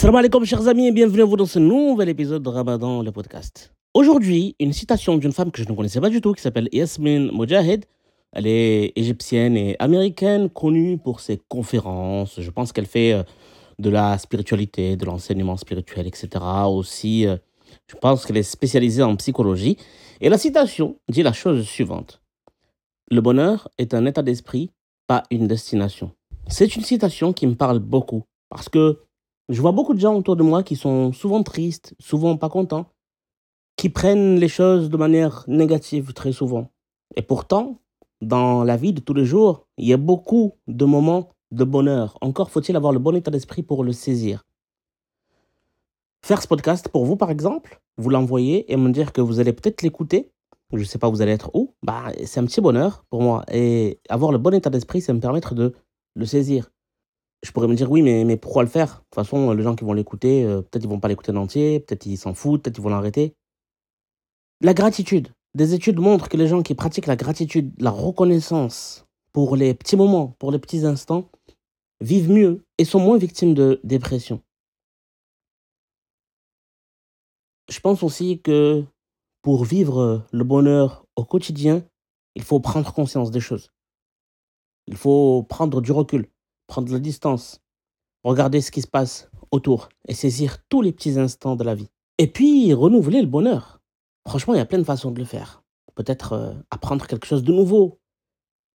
Salam alaikum chers amis et bienvenue à vous dans ce nouvel épisode de Ramadan, le podcast. Aujourd'hui, une citation d'une femme que je ne connaissais pas du tout qui s'appelle Yasmin Mojahed. Elle est égyptienne et américaine, connue pour ses conférences. Je pense qu'elle fait euh, de la spiritualité, de l'enseignement spirituel, etc. Aussi, euh, je pense qu'elle est spécialisée en psychologie. Et la citation dit la chose suivante. Le bonheur est un état d'esprit, pas une destination. C'est une citation qui me parle beaucoup parce que je vois beaucoup de gens autour de moi qui sont souvent tristes, souvent pas contents, qui prennent les choses de manière négative très souvent. Et pourtant, dans la vie de tous les jours, il y a beaucoup de moments de bonheur. Encore faut-il avoir le bon état d'esprit pour le saisir. Faire ce podcast pour vous, par exemple, vous l'envoyer et me dire que vous allez peut-être l'écouter. Je ne sais pas, vous allez être où. Bah, c'est un petit bonheur pour moi. Et avoir le bon état d'esprit, ça me permettre de le saisir je pourrais me dire oui, mais, pourquoi le faire? De toute façon, les gens qui vont l'écouter, euh, peut-être ils vont pas l'écouter en entier, peut-être ils s'en foutent, peut-être ils vont l'arrêter. La gratitude. Des études montrent que les gens qui pratiquent la gratitude, la reconnaissance pour les petits moments, pour les petits instants, vivent mieux et sont moins victimes de dépression. Je pense aussi que pour vivre le bonheur au quotidien, il faut prendre conscience des choses. Il faut prendre du recul prendre la distance, regarder ce qui se passe autour et saisir tous les petits instants de la vie. Et puis, renouveler le bonheur. Franchement, il y a plein de façons de le faire. Peut-être euh, apprendre quelque chose de nouveau,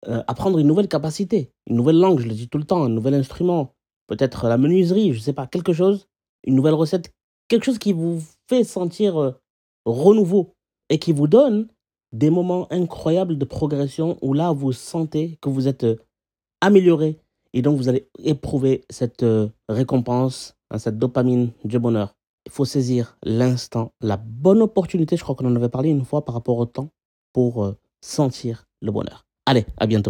euh, apprendre une nouvelle capacité, une nouvelle langue, je le dis tout le temps, un nouvel instrument, peut-être la menuiserie, je ne sais pas, quelque chose, une nouvelle recette, quelque chose qui vous fait sentir euh, renouveau et qui vous donne des moments incroyables de progression où là, vous sentez que vous êtes amélioré, et donc, vous allez éprouver cette euh, récompense, hein, cette dopamine du bonheur. Il faut saisir l'instant, la bonne opportunité, je crois qu'on en avait parlé une fois par rapport au temps, pour euh, sentir le bonheur. Allez, à bientôt.